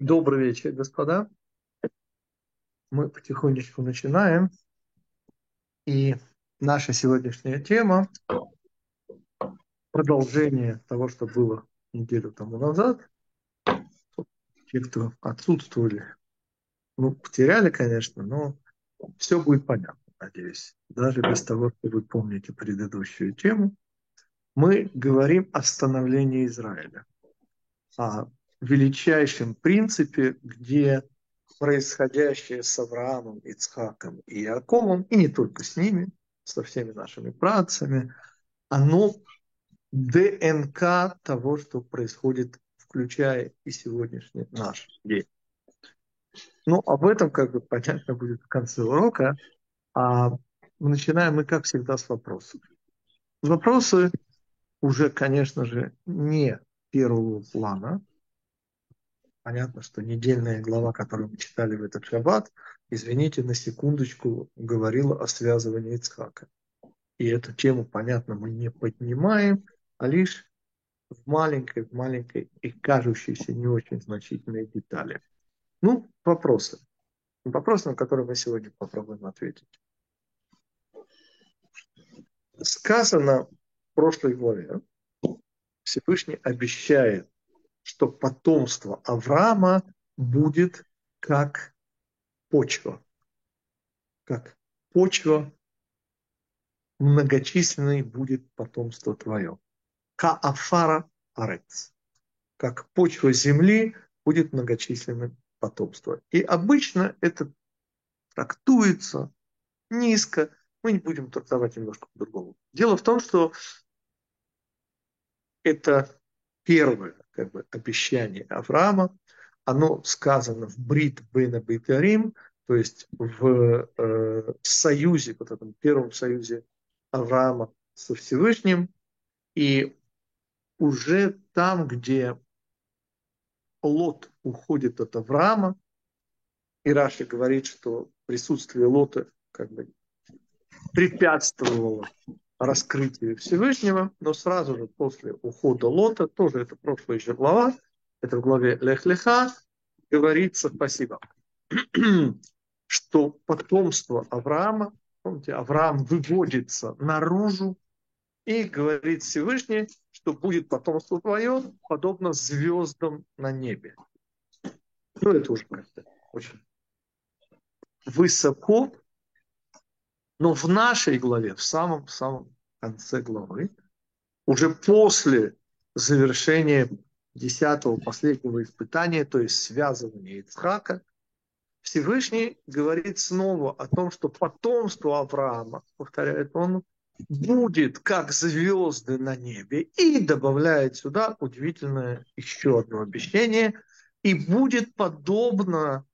Добрый вечер, господа. Мы потихонечку начинаем. И наша сегодняшняя тема – продолжение того, что было неделю тому назад. Те, кто отсутствовали, ну, потеряли, конечно, но все будет понятно, надеюсь. Даже без того, что вы помните предыдущую тему. Мы говорим о становлении Израиля. О величайшем принципе, где происходящее с Авраамом, Ицхаком и Иаковом, и не только с ними, со всеми нашими працами, оно ДНК того, что происходит, включая и сегодняшний наш день. Ну, об этом, как бы, понятно будет в конце урока. А начинаем мы, как всегда, с вопросов. Вопросы уже, конечно же, не первого плана, Понятно, что недельная глава, которую мы читали в этот шаббат, извините, на секундочку говорила о связывании Ицхака. И эту тему, понятно, мы не поднимаем, а лишь в маленькой, в маленькой и кажущейся не очень значительной детали. Ну, вопросы. Вопросы, на которые мы сегодня попробуем ответить. Сказано в прошлой главе, Всевышний обещает что потомство Авраама будет как почва. Как почва многочисленной будет потомство твое. Каафара арец. Как почва земли будет многочисленным потомство. И обычно это трактуется низко. Мы не будем трактовать немножко по-другому. Дело в том, что это первое как бы, обещание Авраама, оно сказано в Брит Бена Бейтарим, то есть в э, союзе, вот этом первом союзе Авраама со Всевышним, и уже там, где Лот уходит от Авраама, и Раши говорит, что присутствие Лота как бы препятствовало раскрытию Всевышнего, но сразу же после ухода Лота, тоже это прошлая еще глава, это в главе Лех-Леха, говорится, спасибо, что потомство Авраама, помните, Авраам выводится наружу и говорит Всевышний, что будет потомство твое, подобно звездам на небе. Ну, это уже как-то очень высоко, но в нашей главе, в самом-самом конце главы, уже после завершения десятого последнего испытания, то есть связывания Ицхака, Всевышний говорит снова о том, что потомство Авраама, повторяет он, будет как звезды на небе, и добавляет сюда удивительное еще одно обещание, и будет подобно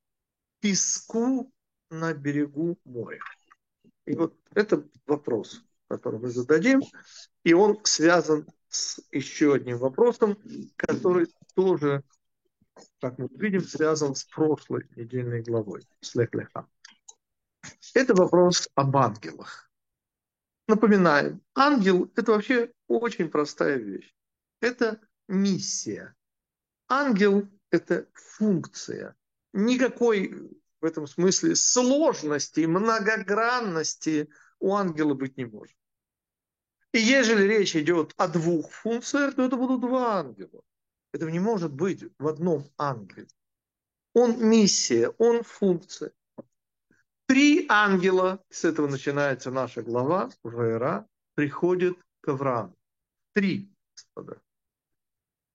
песку на берегу моря. И вот это вопрос, который мы зададим, и он связан с еще одним вопросом, который тоже, как мы видим, связан с прошлой недельной главой, с Лехлеха. Это вопрос об ангелах. Напоминаем, ангел – это вообще очень простая вещь. Это миссия. Ангел – это функция. Никакой в этом смысле сложности, многогранности у ангела быть не может. И ежели речь идет о двух функциях, то это будут два ангела. Этого не может быть в одном ангеле. Он миссия, он функция. Три ангела, с этого начинается наша глава, Вера, приходят к Аврааму. Три, господа.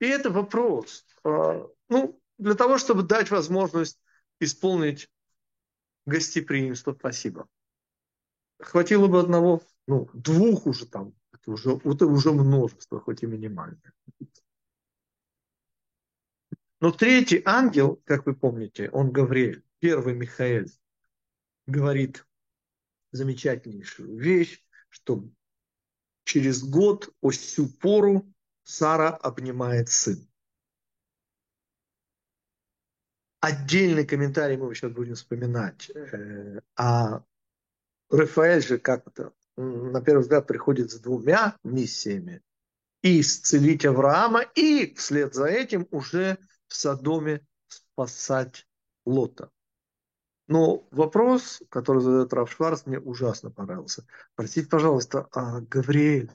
И это вопрос. А, ну, для того, чтобы дать возможность исполнить гостеприимство. Спасибо. Хватило бы одного, ну, двух уже там. Это уже, это уже множество, хоть и минимальное. Но третий ангел, как вы помните, он Гавриэль, первый Михаил, говорит замечательнейшую вещь, что через год о сю пору Сара обнимает сын. Отдельный комментарий мы сейчас будем вспоминать. Э, а Рафаэль же как-то, на первый взгляд, приходит с двумя миссиями. И исцелить Авраама, и вслед за этим уже в Содоме спасать Лота. Но вопрос, который задает Раф Шварц, мне ужасно понравился. Простите, пожалуйста, а Гавриэль,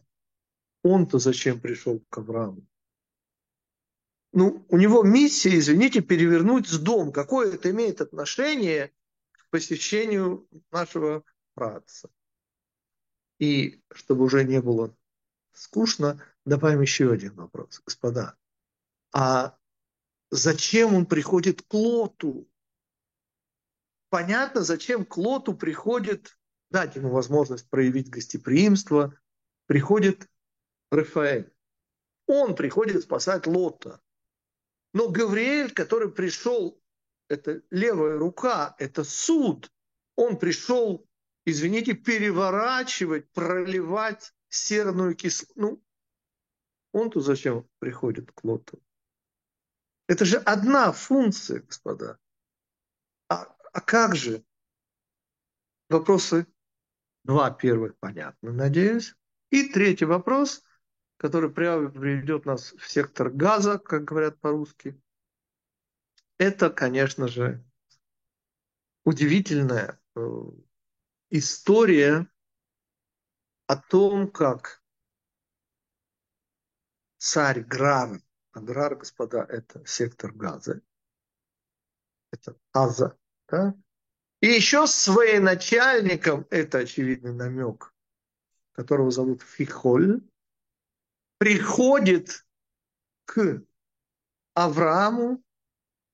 он-то зачем пришел к Аврааму? Ну, у него миссия, извините, перевернуть с дом. Какое это имеет отношение к посещению нашего праца? И чтобы уже не было скучно, добавим еще один вопрос, господа. А зачем он приходит к Лоту? Понятно, зачем к Лоту приходит, дать ему возможность проявить гостеприимство, приходит Рафаэль. Он приходит спасать Лота. Но Гавриэль, который пришел, это левая рука, это суд, он пришел, извините, переворачивать, проливать серную кислоту. Ну, он тут зачем приходит к Лоту? Это же одна функция, господа. А, а как же? Вопросы два первых понятны, надеюсь. И третий вопрос, который приведет нас в сектор газа, как говорят по-русски. Это, конечно же, удивительная э, история о том, как царь Грар, а господа, это сектор Газа, это Аза, да? И еще с начальником, это очевидный намек, которого зовут Фихоль, приходит к Аврааму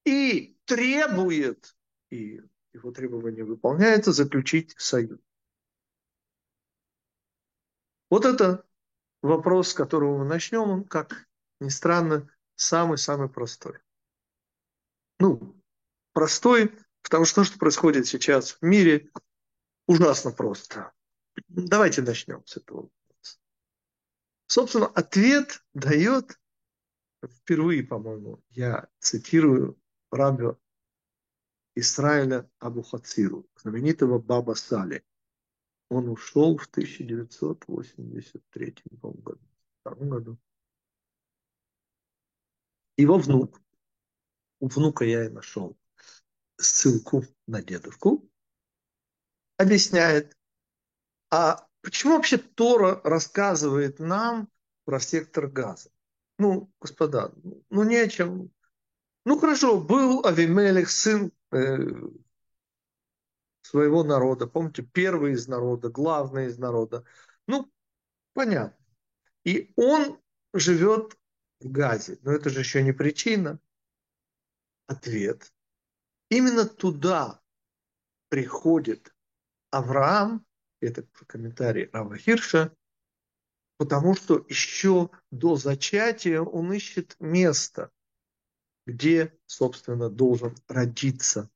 и требует, и его требование выполняется, заключить союз. Вот это вопрос, с которого мы начнем, он, как ни странно, самый-самый простой. Ну, простой, потому что то, что происходит сейчас в мире, ужасно просто. Давайте начнем с этого. Собственно, ответ дает впервые, по-моему, я цитирую раби Исраиля Абу знаменитого Баба Сали. Он ушел в 1983 году. году. Его внук, у внука я и нашел ссылку на дедушку, объясняет, а почему вообще Тора рассказывает нам про сектор газа? Ну, господа, ну не о чем. Ну хорошо, был Авимелех, сын э, своего народа. Помните, первый из народа, главный из народа. Ну, понятно. И он живет в Газе. Но это же еще не причина. Ответ. Именно туда приходит Авраам, это комментарий Рава Хирша, потому что еще до зачатия он ищет место, где, собственно, должен родиться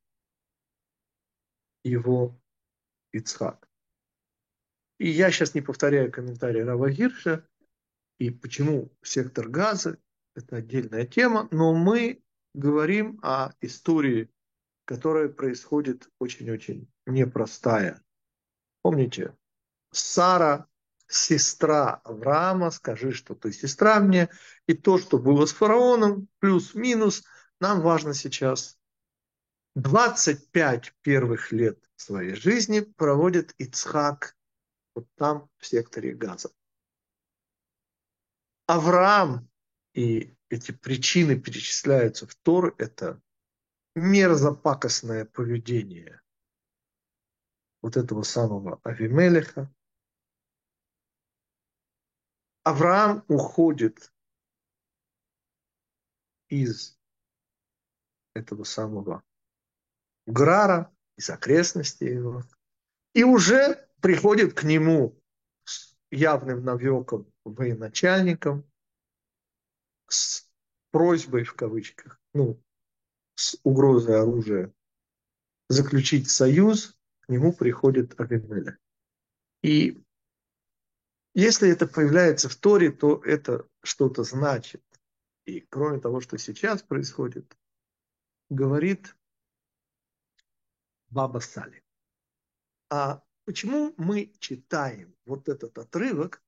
его Ицхак. И я сейчас не повторяю комментарий Рава Гирша, и почему сектор газа, это отдельная тема, но мы говорим о истории, которая происходит очень-очень непростая. Помните, Сара, сестра Авраама, скажи, что ты сестра мне, и то, что было с фараоном, плюс-минус, нам важно сейчас. 25 первых лет своей жизни проводит Ицхак вот там, в секторе Газа. Авраам, и эти причины перечисляются в Тор, это мерзопакостное поведение вот этого самого Авимелеха. Авраам уходит из этого самого Грара, из окрестностей его, и уже приходит к нему с явным навеком военачальником, с просьбой в кавычках, ну, с угрозой оружия заключить союз, к нему приходит Авимеля. И если это появляется в Торе, то это что-то значит. И кроме того, что сейчас происходит, говорит Баба Сали. А почему мы читаем вот этот отрывок?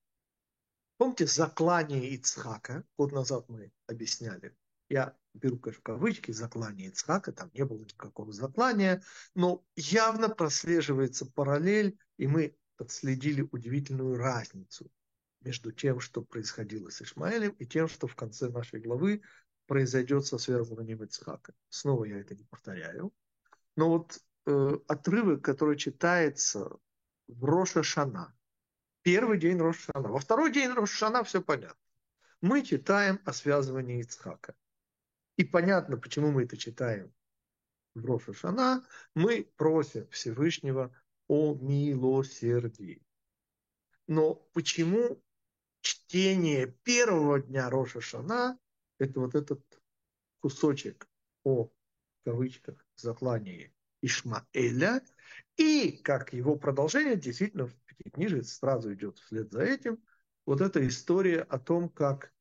Помните заклание Ицхака? Год назад мы объясняли. Я беру, конечно, кавычки, заклание Ицхака, там не было никакого заклания, но явно прослеживается параллель, и мы подследили удивительную разницу между тем, что происходило с Ишмаэлем, и тем, что в конце нашей главы произойдет со связанным Ицхака. Снова я это не повторяю. Но вот э, отрывок, который читается в Роша Шана, первый день Роша Шана, во второй день Роша Шана все понятно. Мы читаем о связывании Ицхака. И понятно, почему мы это читаем в Роша. Мы просим Всевышнего о милосердии. Но почему чтение первого дня Роша Шана – это вот этот кусочек о, в кавычках, заклании Ишмаэля, и как его продолжение, действительно, в Пятикнижии сразу идет вслед за этим, вот эта история о том, как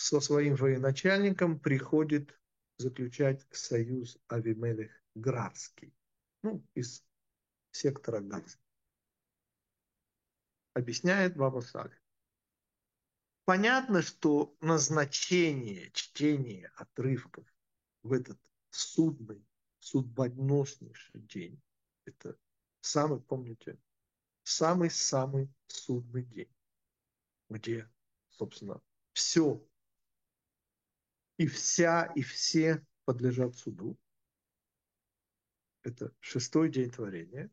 со своим военачальником приходит заключать союз Авимелех Градский, ну, из сектора Газа. Объясняет Баба Сали. Понятно, что назначение чтения отрывков в этот судный, судьбоноснейший день, это самый, помните, самый-самый судный день, где, собственно, все и вся, и все подлежат суду. Это шестой день творения.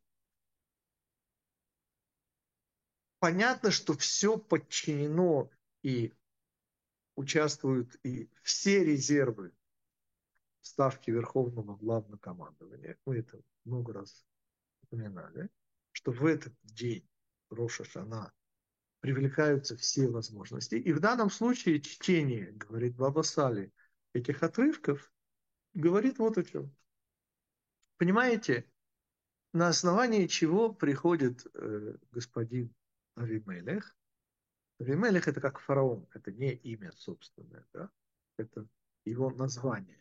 Понятно, что все подчинено и участвуют и все резервы ставки Верховного Главнокомандования. Мы это много раз упоминали, что в этот день Роша Шана привлекаются все возможности. И в данном случае чтение, говорит Баба Сали, этих отрывков говорит вот о чем. Понимаете, на основании чего приходит э, господин Авимелех Авимелех это как фараон, это не имя собственное, да? это его название.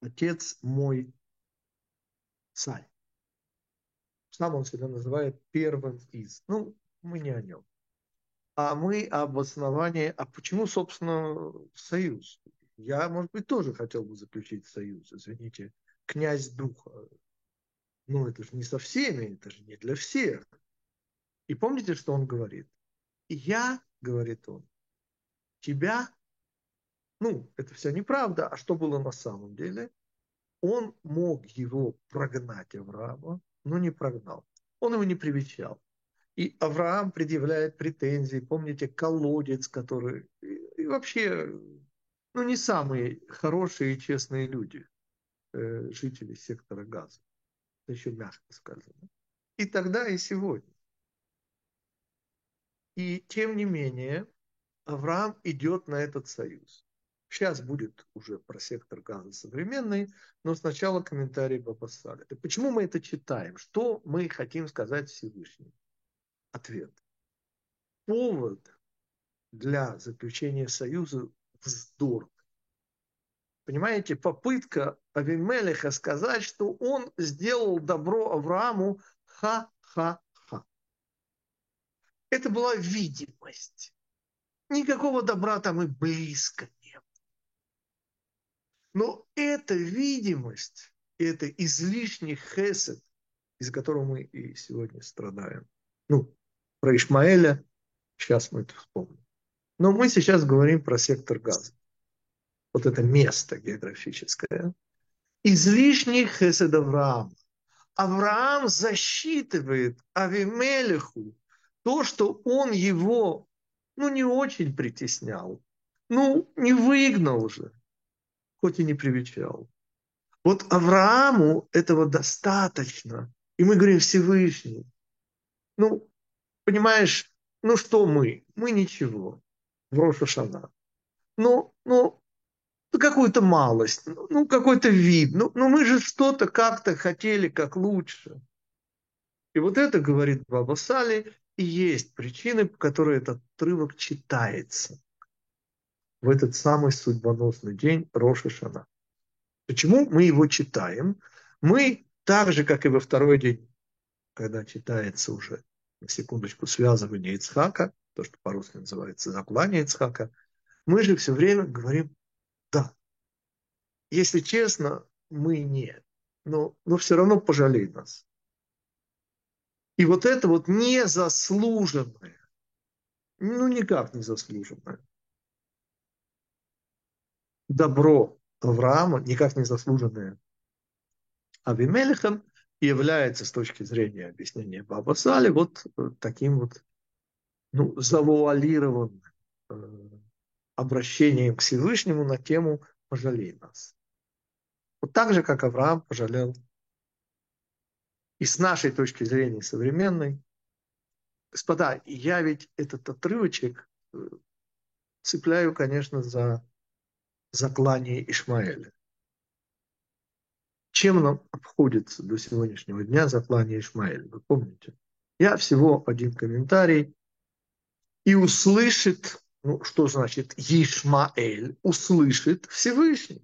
Отец мой царь. Сам он себя называет первым из. Ну, мы не о нем. А мы об основании, а почему, собственно, союз? Я, может быть, тоже хотел бы заключить союз, извините, князь духа. Но это же не со всеми, это же не для всех. И помните, что он говорит? Я говорит он, тебя, ну, это все неправда, а что было на самом деле? Он мог его прогнать, Авраама, но не прогнал. Он его не привечал. И Авраам предъявляет претензии, помните, колодец, который... И вообще, ну, не самые хорошие и честные люди, э, жители сектора Газа. Это еще мягко сказано. И тогда, и сегодня. И тем не менее, Авраам идет на этот союз. Сейчас будет уже про сектор газа современный, но сначала комментарий Бабасаля. Почему мы это читаем? Что мы хотим сказать Всевышнему? Ответ. Повод для заключения союза вздор. Понимаете, попытка Авимелеха сказать, что он сделал добро Аврааму ха-ха это была видимость. Никакого добра там и близко нет. Но эта видимость, это излишний хесед, из которого мы и сегодня страдаем. Ну, про Ишмаэля сейчас мы это вспомним. Но мы сейчас говорим про сектор газа. Вот это место географическое. Излишний хесед Авраама. Авраам засчитывает Авимелеху то, что он его, ну, не очень притеснял, ну, не выгнал же, хоть и не привечал. Вот Аврааму этого достаточно. И мы говорим Всевышний. Ну, понимаешь, ну что мы? Мы ничего. В Рошашана. Ну, ну, какую-то малость, ну, какой-то вид. Ну, ну, мы же что-то как-то хотели, как лучше. И вот это, говорит Баба Сали, и есть причины, по которой этот отрывок читается в этот самый судьбоносный день Роша Шана. Почему мы его читаем? Мы так же, как и во второй день, когда читается уже, на секундочку, связывание Ицхака, то, что по-русски называется заклание Ицхака, мы же все время говорим «да». если честно, мы нет. Но, но все равно пожалей нас. И вот это вот незаслуженное, ну никак не заслуженное, добро Авраама, никак не заслуженное Авимелехом, является с точки зрения объяснения Баба Сали вот э, таким вот ну, завуалированным э, обращением к Всевышнему на тему «пожалей нас». Вот так же, как Авраам пожалел. И с нашей точки зрения современной, господа, я ведь этот отрывочек э, цепляю, конечно, за заклание Ишмаэля. Чем нам обходится до сегодняшнего дня заклание Ишмаэля? Вы помните? Я всего один комментарий. И услышит, ну что значит Ишмаэль, услышит Всевышний.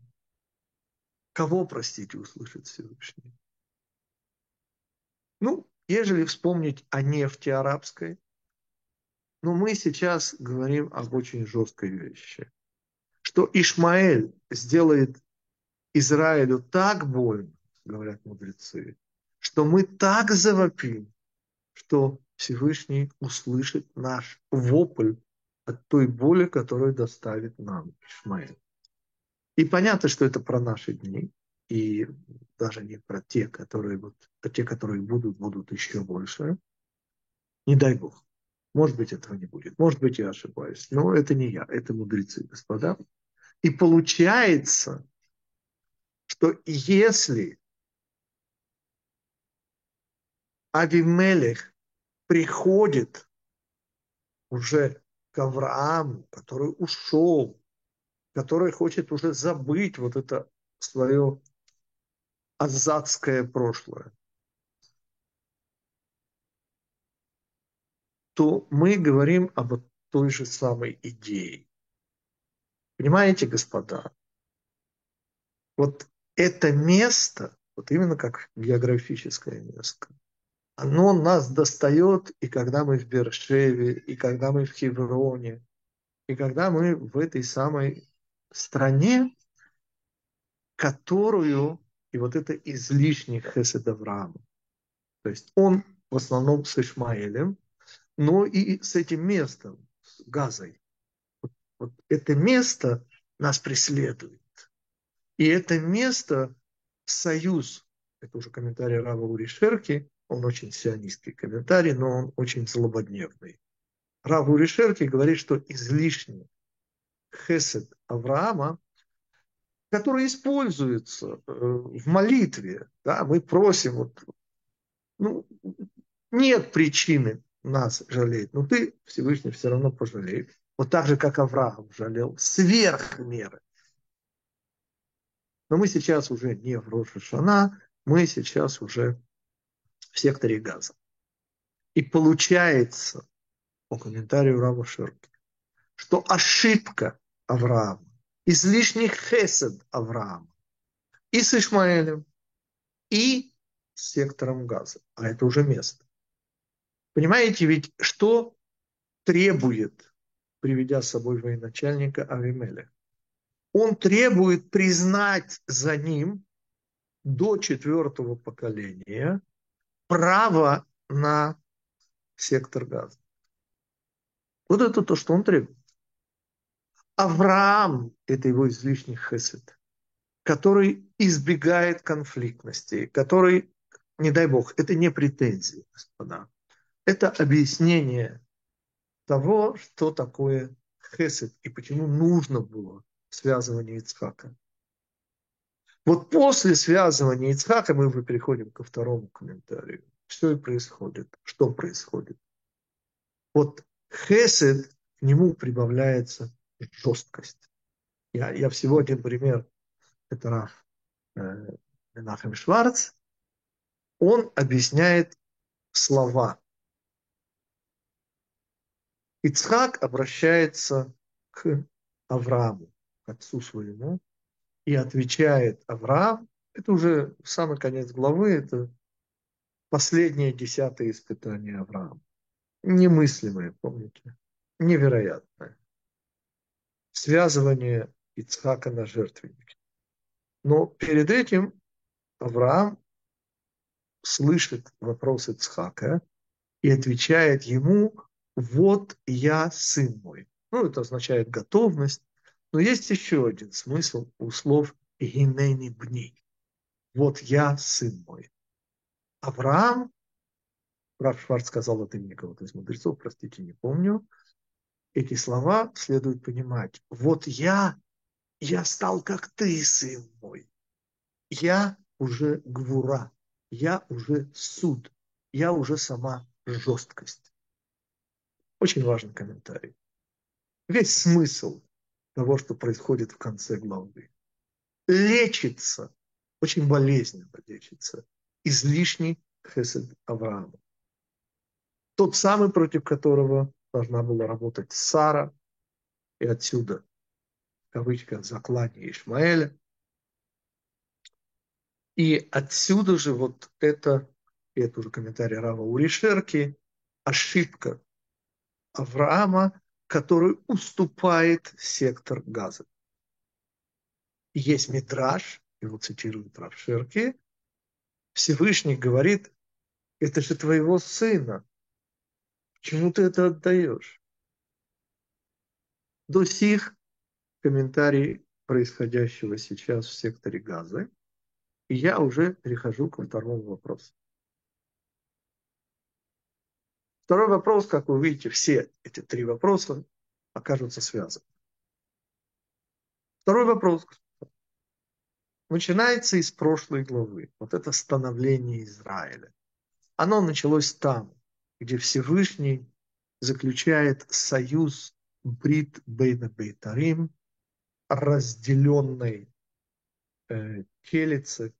Кого, простите, услышит Всевышний? Ну, ежели вспомнить о нефти арабской, но мы сейчас говорим об очень жесткой вещи, что Ишмаэль сделает Израилю так больно, говорят мудрецы, что мы так завопим, что Всевышний услышит наш вопль от той боли, которую доставит нам Ишмаэль. И понятно, что это про наши дни, и даже не про те, которые вот, а те, которые будут, будут еще больше. Не дай Бог. Может быть, этого не будет. Может быть, я ошибаюсь. Но это не я, это мудрецы, господа. И получается, что если Авимелех приходит уже к Аврааму, который ушел, который хочет уже забыть вот это свое азатское прошлое, то мы говорим об той же самой идее. Понимаете, господа? Вот это место, вот именно как географическое место, оно нас достает и когда мы в Бершеве, и когда мы в Хевроне, и когда мы в этой самой стране, которую, и вот это излишний хесед Авраама. То есть он в основном с Ишмаэлем, но и с этим местом, с Газой. Вот, вот это место нас преследует. И это место союз, это уже комментарий Рава Уришерки, он очень сионистский комментарий, но он очень злободневный. Рав Уришерки говорит, что излишний хесед Авраама, который используется э, в молитве, да, мы просим, вот, ну, нет причины нас жалеть, но ты, Всевышний, все равно пожалеешь. Вот так же, как Авраам жалел, сверх меры. Но мы сейчас уже не в Рошашана, мы сейчас уже в секторе газа. И получается, по комментарию Рава Шерки, что ошибка Авраама, излишний хесед Авраама и с Ишмаэлем, и с сектором газа. А это уже место. Понимаете, ведь что требует, приведя с собой военачальника Авимеля? Он требует признать за ним до четвертого поколения право на сектор газа. Вот это то, что он требует. Авраам – это его излишний хесед, который избегает конфликтности, который, не дай бог, это не претензии, господа. Это объяснение того, что такое хесед и почему нужно было связывание Ицхака. Вот после связывания Ицхака мы переходим ко второму комментарию. Что и происходит? Что происходит? Вот хесед, к нему прибавляется жесткость. Я, я всего один пример. Это Раф э, Менахем Шварц. Он объясняет слова. Ицхак обращается к Аврааму, к отцу своему, и отвечает Авраам, это уже самый конец главы, это последнее десятое испытание Авраама. Немыслимое, помните? Невероятное. Связывание Ицхака на жертвеннике. Но перед этим Авраам слышит вопрос Ицхака и отвечает ему, вот я сын мой. Ну, это означает готовность. Но есть еще один смысл у слов «гинени бни». Вот я сын мой. Авраам, Раф Шварц сказал это имени кого-то из мудрецов, простите, не помню, эти слова следует понимать. Вот я, я стал как ты, сын мой. Я уже гвура, я уже суд, я уже сама жесткость. Очень важный комментарий. Весь смысл того, что происходит в конце главы. Лечится, очень болезненно лечится, излишний хесед Авраама. Тот самый, против которого должна была работать Сара, и отсюда, в кавычках, заклание Ишмаэля. И отсюда же вот это, и это уже комментарий Рава Уришерки, ошибка Авраама, который уступает сектор газа. Есть Мидраш, его цитирует Рав Шерки, Всевышний говорит, это же твоего сына, Чему ты это отдаешь? До сих комментарий происходящего сейчас в секторе Газы. И я уже перехожу ко второму вопросу. Второй вопрос, как вы видите, все эти три вопроса окажутся связаны. Второй вопрос начинается из прошлой главы. Вот это становление Израиля. Оно началось там, где Всевышний заключает союз Брит Бейна Бейтарим, разделенной э, телицы,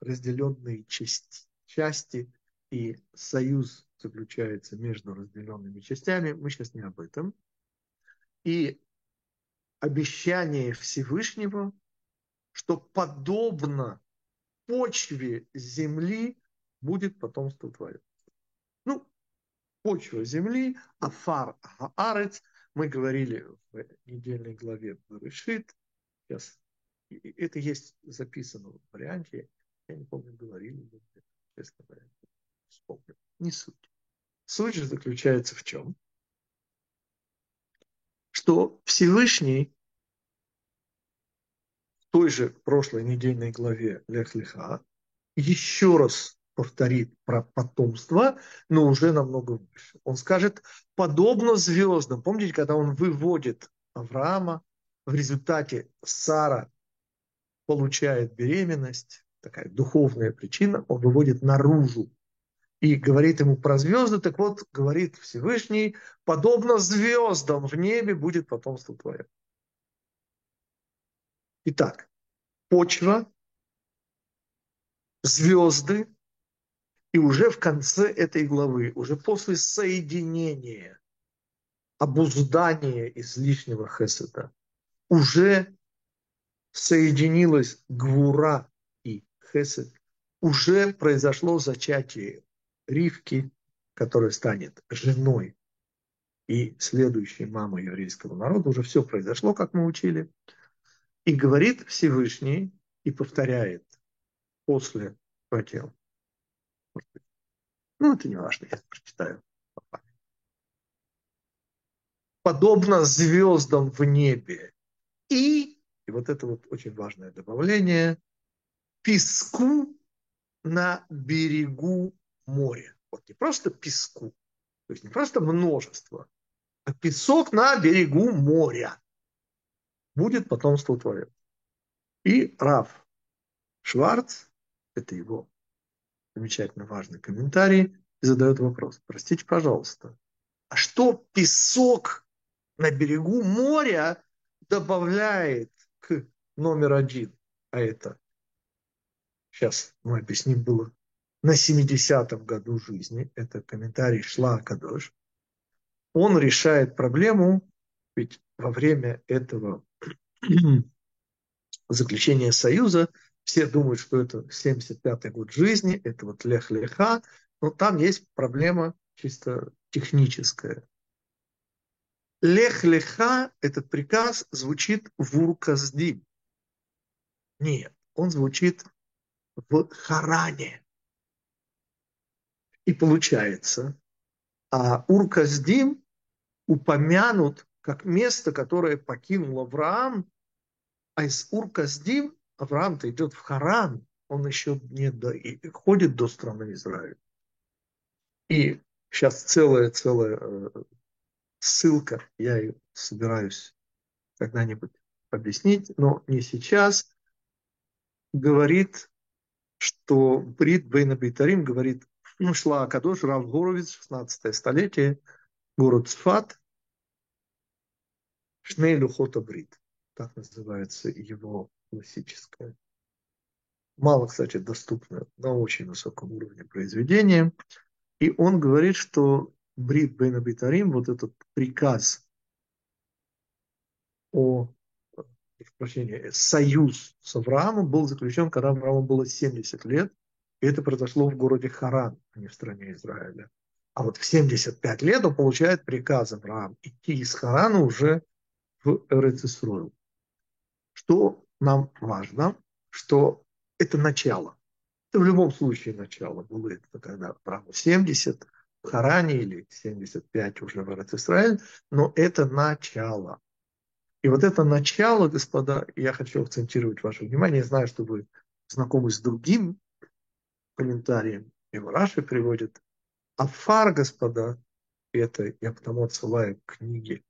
разделенные части, части, и союз заключается между разделенными частями. Мы сейчас не об этом. И обещание Всевышнего, что подобно почве земли будет потомство твое. Ну, почва земли, афар аарец. Мы говорили в недельной главе Решит. Сейчас это есть записано в варианте. Я не помню, говорили ли, честно говоря. Вспомню. Не суть. Суть же заключается в чем? Что Всевышний в той же прошлой недельной главе Лех Леха еще раз повторит про потомство, но уже намного выше. Он скажет, подобно звездам. Помните, когда он выводит Авраама, в результате Сара получает беременность, такая духовная причина, он выводит наружу и говорит ему про звезды, так вот, говорит Всевышний, подобно звездам в небе будет потомство твое. Итак, почва, звезды, и уже в конце этой главы, уже после соединения, обуздания излишнего хеседа, уже соединилась гвура и хесед, уже произошло зачатие Ривки, которая станет женой и следующей мамой еврейского народа. Уже все произошло, как мы учили. И говорит Всевышний и повторяет после хотел ну, это не важно, я прочитаю. Подобно звездам в небе. И, и вот это вот очень важное добавление, песку на берегу моря. Вот не просто песку, то есть не просто множество, а песок на берегу моря. Будет потомство твое. И Раф Шварц, это его замечательно важный комментарий задает вопрос. Простите, пожалуйста, а что песок на берегу моря добавляет к номер один? А это, сейчас мы объясним, было на 70-м году жизни, это комментарий Шла Кадош, он решает проблему, ведь во время этого заключения союза все думают, что это 75-й год жизни, это вот лех-леха, но там есть проблема чисто техническая. Лех-леха, этот приказ звучит в урказдим. Нет, он звучит в Харане. И получается, а Ур-Каздим упомянут как место, которое покинул Авраам, а из Ур-Каздим Авраам-то идет в Харан, он еще не доходит до страны Израиля. И сейчас целая-целая э, ссылка, я ее собираюсь когда-нибудь объяснить, но не сейчас, говорит, что Брит Бейна Бейтарим говорит, ну, шла Акадош, Рав Горовиц, 16 столетие, город Сфат, Шней Люхота Брит, так называется его классическое. Мало, кстати, доступное на очень высоком уровне произведение. И он говорит, что Брит Бейна Бейтарим, вот этот приказ о прощения, союз с Авраамом был заключен, когда Аврааму было 70 лет, это произошло в городе Харан, а не в стране Израиля. А вот в 75 лет он получает приказ Авраам идти из Харана уже в Эрецисруэл. Что нам важно, что это начало. Это в любом случае начало было это когда Аврааму 70 в Харане или 75 уже в Эрецисраэль, но это начало. И вот это начало, господа, я хочу акцентировать ваше внимание, я знаю, что вы знакомы с другим комментарием, его Раши приводит. Афар, господа, это я потому отсылаю к книге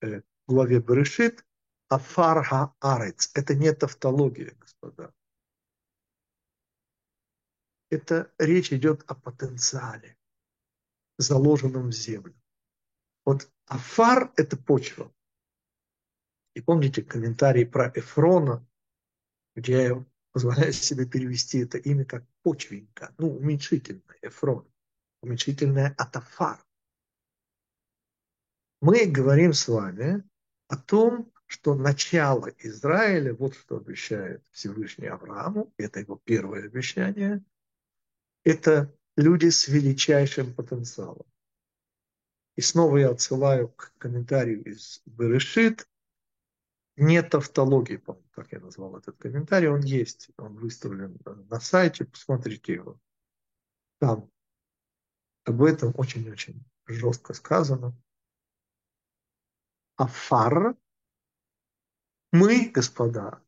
э, главе Берешит, Афар Ха-Арец. Это не тавтология, господа. Это речь идет о потенциале, заложенном в землю. Вот Афар – это почва. И помните комментарий про Эфрона, где я позволяю себе перевести это имя как почвенька, ну, уменьшительное, Эфрон, уменьшительное атафар. Мы говорим с вами о том, что начало Израиля, вот что обещает Всевышний Аврааму, это его первое обещание, это люди с величайшим потенциалом. И снова я отсылаю к комментарию из Берешит, не тавтологии, по как я назвал этот комментарий, он есть, он выставлен на сайте, посмотрите его. Там об этом очень-очень жестко сказано. А фар мы, господа,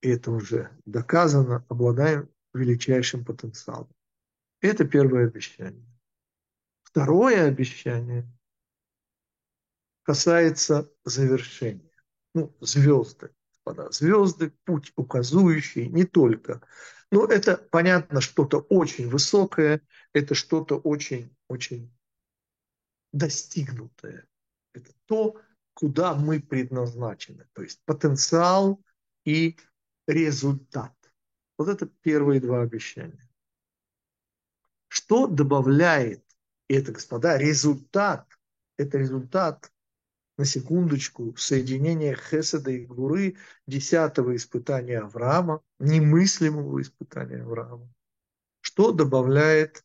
и это уже доказано, обладаем величайшим потенциалом. Это первое обещание. Второе обещание касается завершения ну, звезды, господа, звезды, путь указующий, не только. Но это, понятно, что-то очень высокое, это что-то очень-очень достигнутое. Это то, куда мы предназначены. То есть потенциал и результат. Вот это первые два обещания. Что добавляет, и это, господа, результат, это результат на секундочку, соединение Хеседа и Гуры, десятого испытания Авраама, немыслимого испытания Авраама, что добавляет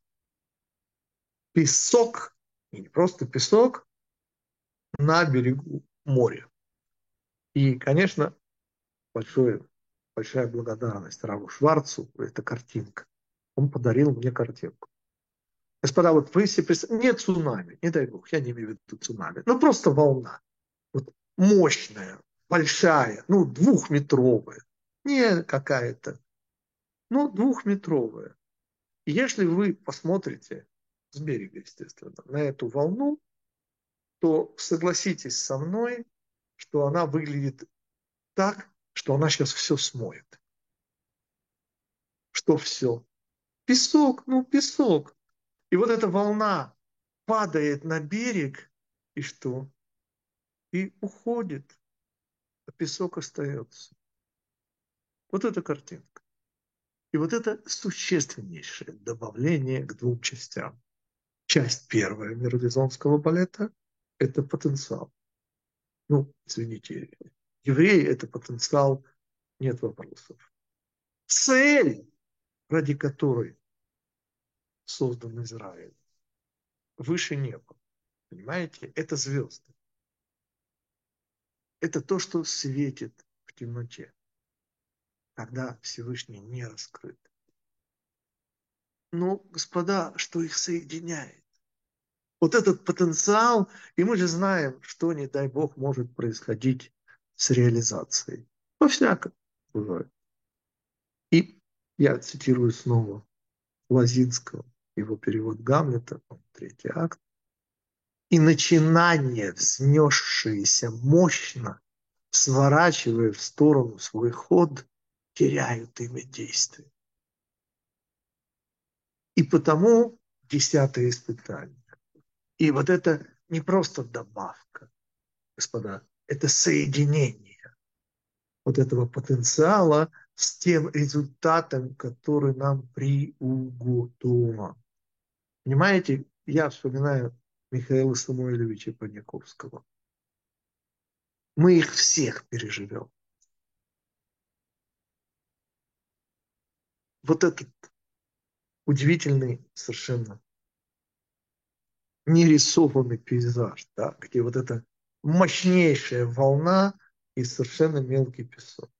песок, и не просто песок, на берегу моря. И, конечно, большое, большая благодарность Раву Шварцу, эта картинка. Он подарил мне картинку. Господа, вот вы себе представляете, нет цунами, не дай бог, я не имею в виду цунами, ну просто волна. Вот мощная, большая, ну двухметровая, не какая-то, ну двухметровая. И если вы посмотрите с берега, естественно, на эту волну, то согласитесь со мной, что она выглядит так, что она сейчас все смоет. Что все? Песок, ну песок. И вот эта волна падает на берег, и что? И уходит, а песок остается. Вот эта картинка. И вот это существеннейшее добавление к двум частям. Часть первая мировизонского балета – это потенциал. Ну, извините, евреи – это потенциал, нет вопросов. Цель, ради которой создан Израиль. Выше неба. Понимаете? Это звезды. Это то, что светит в темноте. когда Всевышний не раскрыт. Но, господа, что их соединяет? Вот этот потенциал, и мы же знаем, что, не дай Бог, может происходить с реализацией. По-всякому бывает. И я цитирую снова Лазинского, его перевод Гамлета, третий акт. И начинание, взнесшиеся мощно, сворачивая в сторону свой ход, теряют имя действия. И потому десятое испытание. И вот это не просто добавка, господа, это соединение вот этого потенциала с тем результатом, который нам приуготован. Понимаете, я вспоминаю Михаила Самуиловича Паниковского. Мы их всех переживем. Вот этот удивительный совершенно нерисованный пейзаж, да, где вот эта мощнейшая волна и совершенно мелкий песок.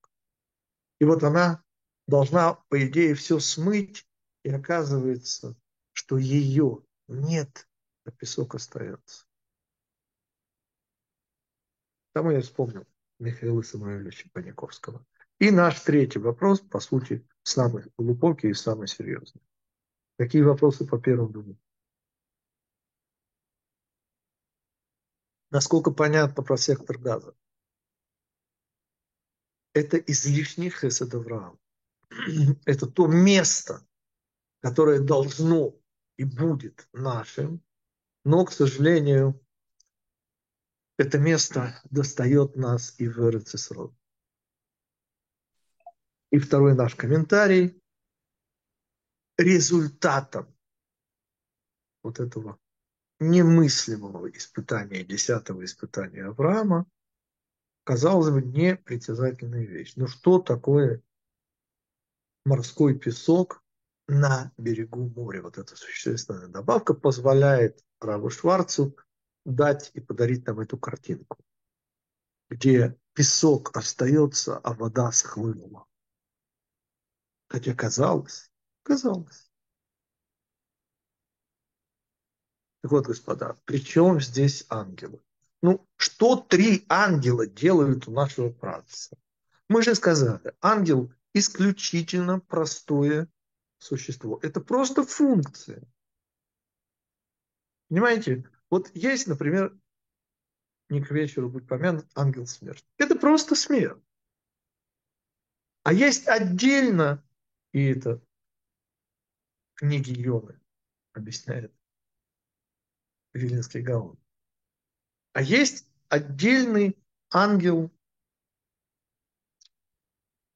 И вот она должна, по идее, все смыть, и оказывается, что ее нет, а песок остается. Там я вспомнил Михаила Самуиловича Паниковского. И наш третий вопрос, по сути, самый глубокий и самый серьезный. Какие вопросы по первому думаю? Насколько понятно про сектор газа? Это излишний хесед Авраам. Это то место, которое должно и будет нашим, но, к сожалению, это место достает нас и в РЦСРО. И второй наш комментарий. Результатом вот этого немыслимого испытания, десятого испытания Авраама, казалось бы, непритязательная вещь. Ну что такое морской песок на берегу моря? Вот эта существенная добавка позволяет Раву Шварцу дать и подарить нам эту картинку, где песок остается, а вода схлынула. Хотя казалось, казалось. Так вот, господа, при чем здесь ангелы? Ну, что три ангела делают у нашего праца? Мы же сказали, ангел исключительно простое существо. Это просто функция. Понимаете? Вот есть, например, не к вечеру будет помянут ангел смерти. Это просто смерть. А есть отдельно и это книги Йоны объясняет Вилинский Гаон. А есть отдельный ангел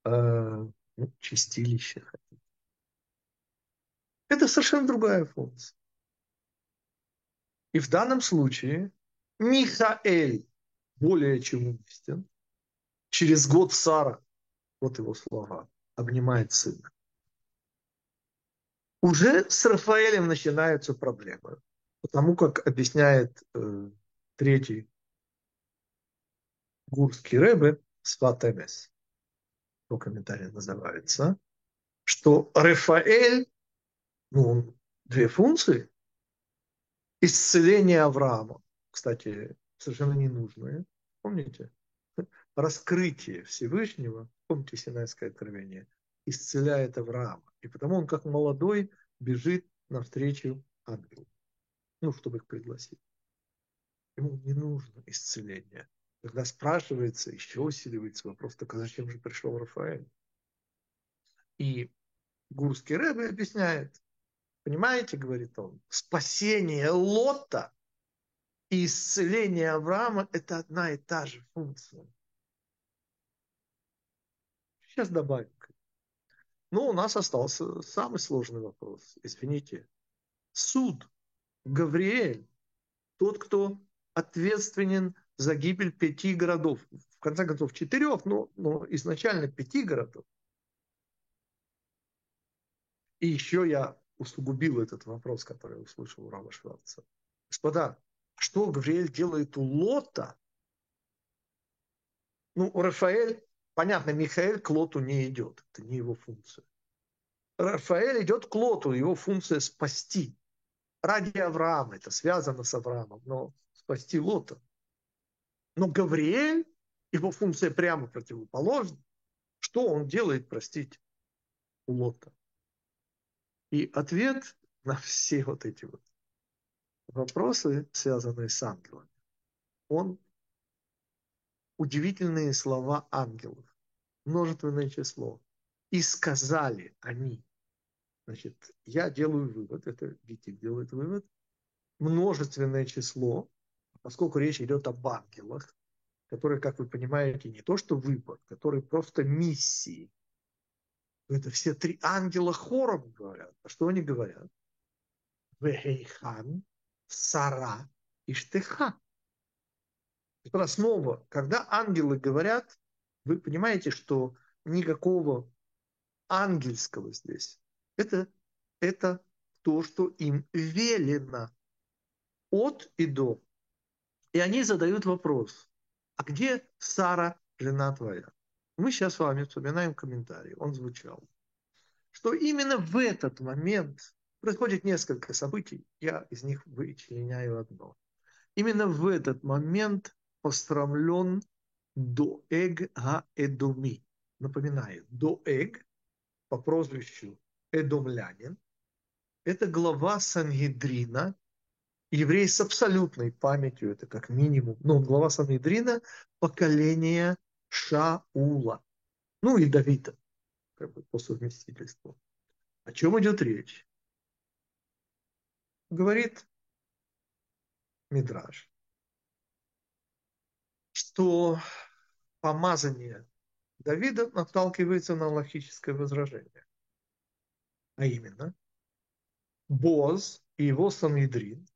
э, ну, чистилища. Это совершенно другая функция. И в данном случае Михаэль более чем уместен. Через год Сара, вот его слова, обнимает сына. Уже с Рафаэлем начинаются проблемы. Потому как объясняет э, третий гурский рэбе, Сват Эмес, по комментарию называется, что Рафаэль, ну, две функции, исцеление Авраама, кстати, совершенно ненужное, помните? Раскрытие Всевышнего, помните Синайское откровение, исцеляет Авраама. И потому он, как молодой, бежит навстречу ангелу, ну, чтобы их пригласить. Ему не нужно исцеление. Когда спрашивается, еще усиливается вопрос, так а зачем же пришел Рафаэль? И Гурский Рэбе объясняет, понимаете, говорит он, спасение Лота и исцеление Авраама – это одна и та же функция. Сейчас добавим. Ну, у нас остался самый сложный вопрос. Извините. Суд. Гавриэль. Тот, кто ответственен за гибель пяти городов. В конце концов, четырех, но, но изначально пяти городов. И еще я усугубил этот вопрос, который я услышал у Рава Шварца. Господа, что Гавриэль делает у Лота? Ну, Рафаэль Понятно, Михаил к Лоту не идет, это не его функция. Рафаэль идет к Лоту, его функция спасти. Ради Авраама, это связано с Авраамом, но спасти Лота. Но Гавриэль, его функция прямо противоположна. Что он делает, простите, у Лота? И ответ на все вот эти вот вопросы, связанные с ангелами, он удивительные слова ангелов, множественное число. И сказали они, значит, я делаю вывод, это Гитик делает вывод, множественное число, поскольку речь идет об ангелах, которые, как вы понимаете, не то что выбор, которые просто миссии. Это все три ангела хором говорят. А что они говорят? Вехейхан, Сара и Штеха. Это снова, когда ангелы говорят, вы понимаете, что никакого ангельского здесь. Это, это то, что им велено от и до. И они задают вопрос, а где Сара, жена твоя? Мы сейчас с вами вспоминаем комментарий, он звучал, что именно в этот момент происходит несколько событий, я из них вычленяю одно. Именно в этот момент пострамлен Доэг Га-Эдуми. Напоминаю, Доэг по прозвищу Эдомлянин – это глава Сангедрина, еврей с абсолютной памятью, это как минимум, но он глава Сангедрина поколения Шаула, ну и Давида, как бы по совместительству. О чем идет речь? Говорит Мидраж, что помазание Давида наталкивается на логическое возражение. А именно, Боз и его Санедрин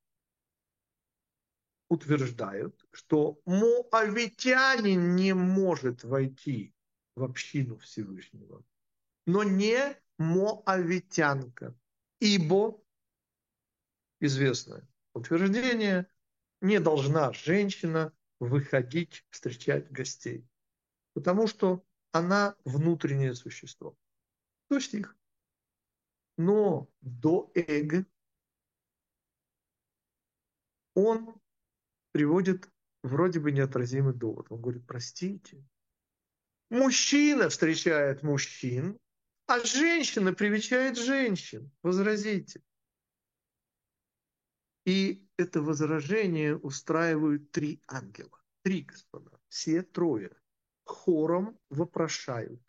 утверждают, что муавитянин не может войти в общину Всевышнего, но не моавитянка, ибо известное утверждение, не должна женщина выходить встречать гостей, потому что она внутреннее существо. То стих. Но до эго он приводит вроде бы неотразимый довод. Он говорит, простите, мужчина встречает мужчин, а женщина привечает женщин. Возразите. И это возражение устраивают три ангела. Три, господа. Все трое. Хором вопрошают.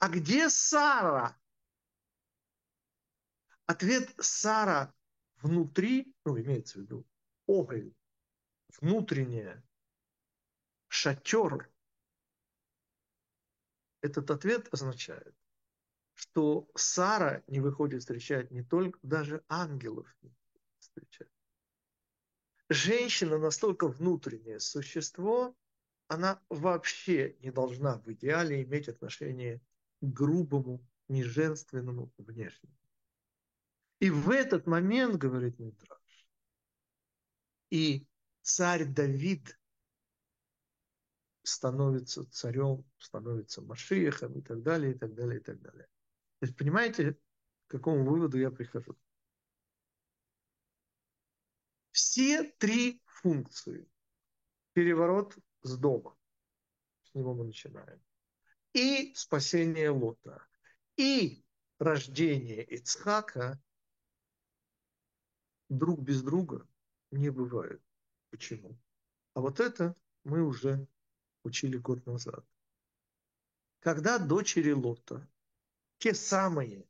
А где Сара? Ответ Сара внутри, ну, имеется в виду, огонь, внутренняя, шатер. Этот ответ означает, что Сара не выходит встречать не только, даже ангелов не встречать женщина настолько внутреннее существо, она вообще не должна в идеале иметь отношение к грубому, неженственному внешнему. И в этот момент, говорит Митраш, и царь Давид становится царем, становится Машиехом и так далее, и так далее, и так далее. То есть понимаете, к какому выводу я прихожу? все три функции. Переворот с дома. С него мы начинаем. И спасение Лота. И рождение Ицхака друг без друга не бывает. Почему? А вот это мы уже учили год назад. Когда дочери Лота, те самые,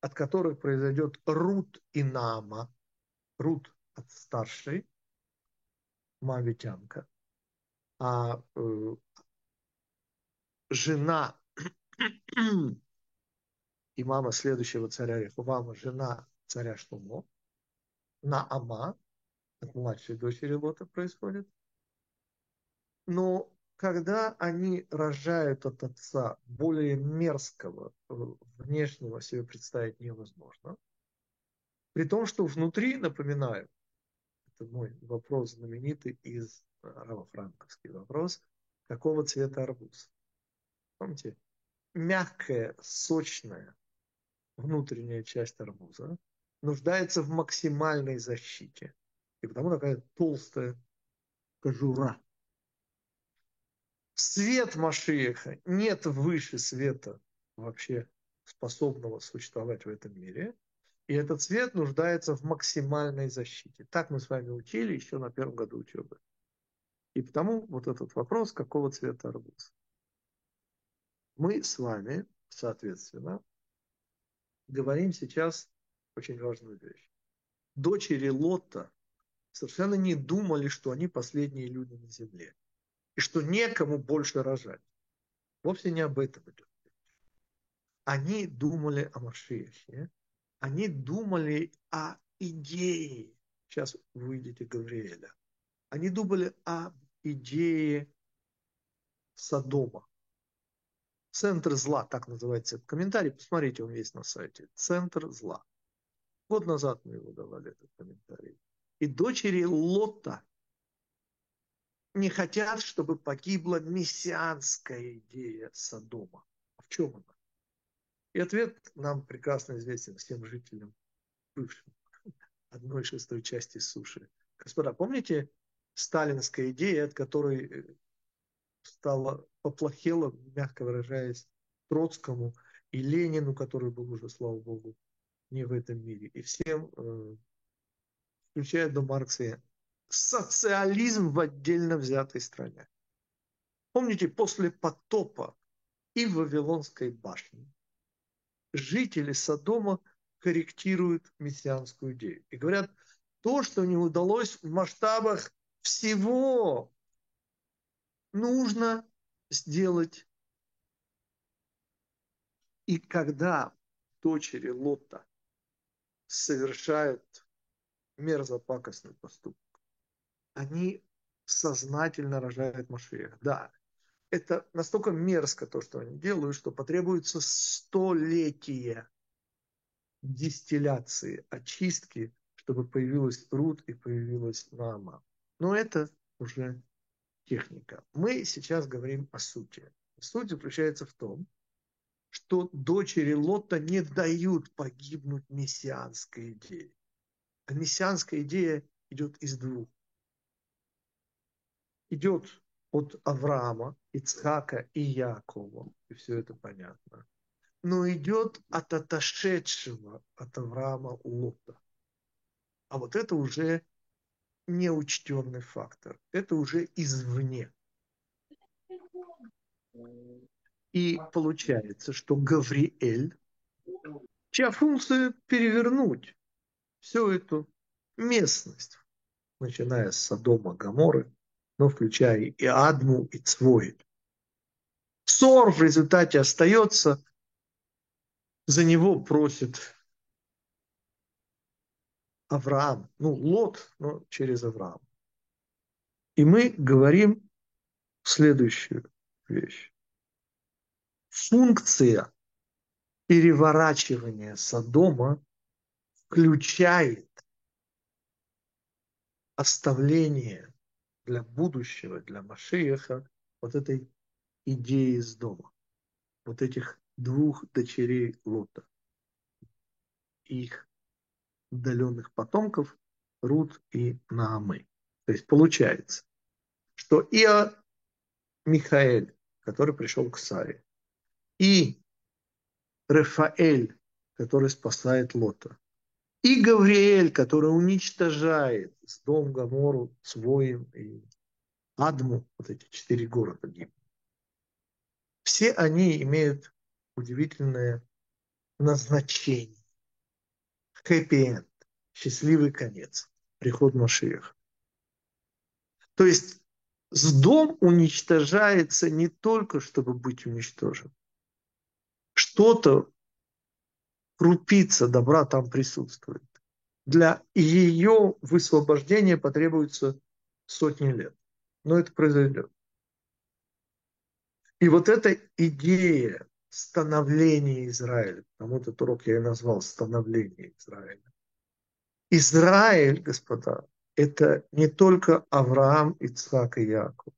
от которых произойдет Рут и Нама, Рут от старшей, мавитянка, а э, жена и мама следующего царя Рехувама, жена царя Шлумо, Наама, от младшей дочери Лота происходит. Но когда они рожают от отца более мерзкого, э, внешнего себе представить невозможно, при том, что внутри, напоминаю, это мой вопрос знаменитый из Рава Франковский вопрос, какого цвета арбуз? помните, мягкая, сочная внутренняя часть арбуза нуждается в максимальной защите. И потому такая толстая кожура. Свет Машиеха нет выше света вообще способного существовать в этом мире. И этот цвет нуждается в максимальной защите. Так мы с вами учили еще на первом году учебы. И потому вот этот вопрос, какого цвета арбуз. Мы с вами, соответственно, говорим сейчас очень важную вещь. Дочери Лота совершенно не думали, что они последние люди на земле. И что некому больше рожать. Вовсе не об этом идет. Они думали о Машиахе. Они думали о идее. Сейчас вы видите Гавриэля. Они думали о идее Содома. Центр зла, так называется этот комментарий. Посмотрите, он есть на сайте. Центр зла. Год назад мы его давали, этот комментарий. И дочери Лота не хотят, чтобы погибла мессианская идея Содома. А в чем она? И ответ нам прекрасно известен всем жителям бывшим одной шестой части суши. Господа, помните сталинская идея, от которой э, стало поплохело, мягко выражаясь, Троцкому и Ленину, который был уже, слава богу, не в этом мире. И всем, э, включая до Маркса, социализм в отдельно взятой стране. Помните, после потопа и Вавилонской башне жители Содома корректируют мессианскую идею. И говорят, то, что не удалось в масштабах всего нужно сделать. И когда дочери Лота совершают мерзопакостный поступок, они сознательно рожают Машеха. Да, это настолько мерзко то, что они делают, что потребуется столетия дистилляции, очистки, чтобы появилась Руд и появилась Наама. Но это уже техника. Мы сейчас говорим о сути. Суть заключается в том, что дочери Лота не дают погибнуть мессианской идее. А мессианская идея идет из двух. Идет от Авраама, Ицхака и Якова, и все это понятно. Но идет от отошедшего от Авраама Лота. А вот это уже неучтенный фактор. Это уже извне. И получается, что Гавриэль, чья функция перевернуть всю эту местность, начиная с Содома, Гаморы, но включая и Адму, и Цвоэль. Ссор в результате остается, за него просит Авраам, ну, Лот, но через Авраам. И мы говорим следующую вещь. Функция переворачивания Содома включает оставление для будущего, для Машиеха вот этой идеи из дома, вот этих двух дочерей Лота, их удаленных потомков Рут и Наамы. То есть получается, что и Михаэль, который пришел к Саре, и Рафаэль, который спасает Лота, и Гавриэль, который уничтожает с дом Гамору, Своим и Адму, вот эти четыре города гибнут. Все они имеют удивительное назначение хэппи-энд, счастливый конец, приход Машиях. То есть дом уничтожается не только, чтобы быть уничтожен. Что-то, крупица добра там присутствует. Для ее высвобождения потребуется сотни лет. Но это произойдет. И вот эта идея становление Израиля. Потому этот урок я и назвал становление Израиля. Израиль, господа, это не только Авраам, Ицхак и Яков.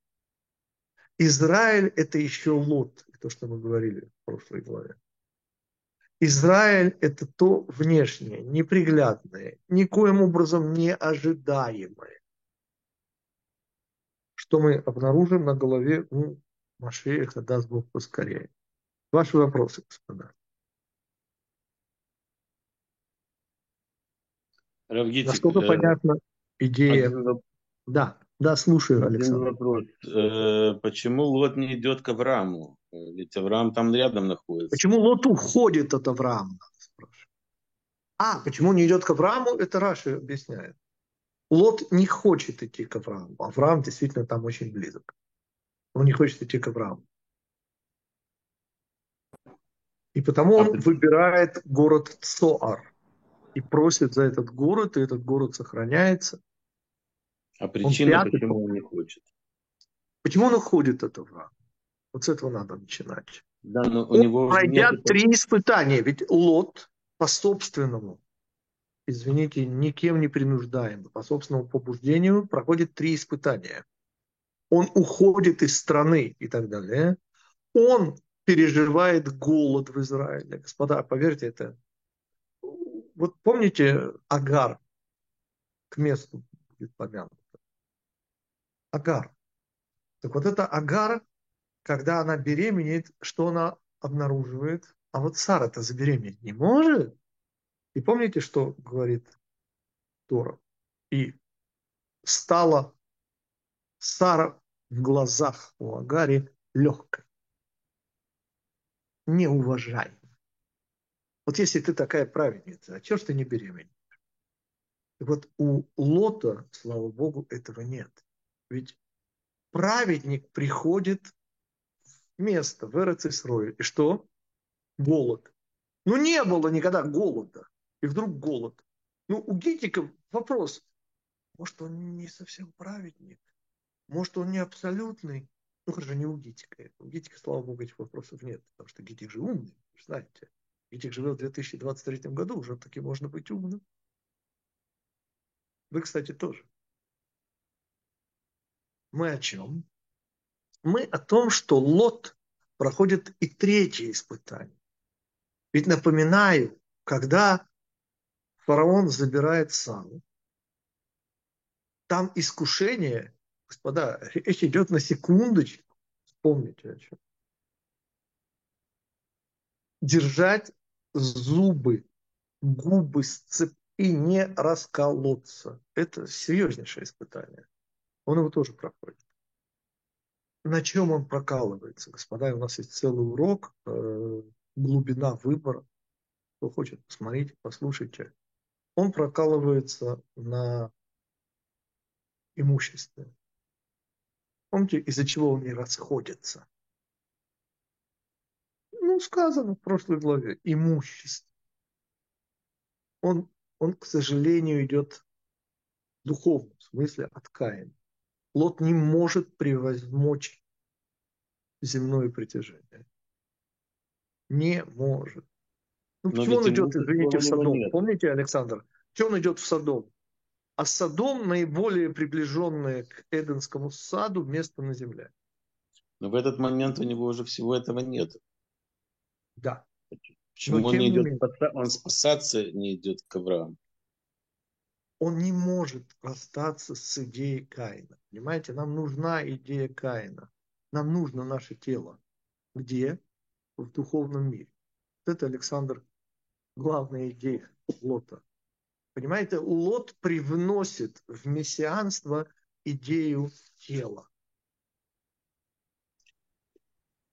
Израиль – это еще Лот, то, что мы говорили в прошлой главе. Израиль – это то внешнее, неприглядное, никоим образом не ожидаемое, что мы обнаружим на голове у Машеха, даст Бог поскорее. Ваши вопросы, господа. Равгитик, Насколько э, понятна идея? Один, да, да, слушаю, Александр. Один вопрос. Э, почему Лот не идет к Аврааму? Ведь Авраам там рядом находится. Почему Лот уходит от Авраама? А, почему не идет к Аврааму? Это Раши объясняет. Лот не хочет идти к Аврааму. Авраам действительно там очень близок. Он не хочет идти к Аврааму. И потому он выбирает город Цоар и просит за этот город, и этот город сохраняется. А причина, почему он не хочет? Почему он уходит от Авраама? Вот с этого надо начинать. Да, но у он него пройдя нет... три испытания, ведь Лот по собственному, извините, никем не принуждаем, по собственному побуждению проходит три испытания. Он уходит из страны и так далее. Он переживает голод в Израиле. Господа, поверьте, это... Вот помните Агар? К месту будет помянуто. Агар. Так вот это Агар, когда она беременеет, что она обнаруживает? А вот Сара-то забеременеть не может. И помните, что говорит Тора? И стала Сара в глазах у Агари легкой неуважаем. Вот если ты такая праведница, а что ж ты не беременна? Вот у Лота, слава Богу, этого нет. Ведь праведник приходит в место, в Эрцисрое. И что? Голод. Ну, не было никогда голода. И вдруг голод. Ну, у Гитика вопрос. Может, он не совсем праведник? Может, он не абсолютный? Ну, хорошо, не у Гитика. У Гитика, слава богу, этих вопросов нет, потому что Гитик же умный, знаете. Гитик живет в 2023 году, уже таки можно быть умным. Вы, кстати, тоже. Мы о чем? Мы о том, что Лот проходит и третье испытание. Ведь напоминаю, когда фараон забирает Саву, там искушение Господа, речь идет на секундочку. Вспомните о чем. Держать зубы, губы сцепи, не расколоться. Это серьезнейшее испытание. Он его тоже проходит. На чем он прокалывается, господа? У нас есть целый урок, э, глубина выбора. Кто хочет, посмотрите, послушайте. Он прокалывается на имуществе. Помните, из-за чего он не расходится? Ну, сказано в прошлой главе. Имущество. Он, он, к сожалению, идет в духовном смысле от. Лот не может превозмочь земное притяжение. Не может. Ну, почему он идет, извините, в Садом? Помните, Александр? Почему он идет в Садом? а Содом наиболее приближенное к Эденскому саду место на земле. Но в этот момент у него уже всего этого нет. Да. Почему Но, он не идет, менее, он спасаться не идет к Аврааму? Он не может расстаться с идеей Каина. Понимаете, нам нужна идея Каина. Нам нужно наше тело. Где? В духовном мире. Вот это, Александр, главная идея Лота. Понимаете, Лот привносит в мессианство идею тела.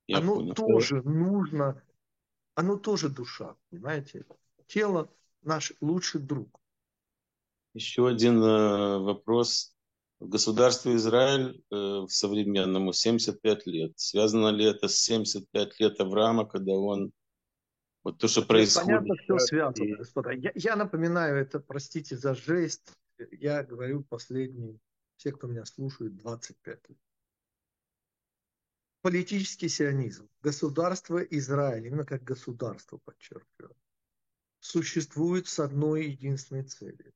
Я оно понял. тоже нужно, оно тоже душа, понимаете? Тело наш лучший друг. Еще один э, вопрос. В государстве Израиль э, современному 75 лет. Связано ли это с 75 лет Авраама, когда он вот то, что происходит. Понятно, все связано, господа. Я, я напоминаю, это, простите за жесть, я говорю последние, все, кто меня слушает, 25 лет. Политический сионизм, государство Израиль, именно как государство, подчеркиваю, существует с одной единственной целью.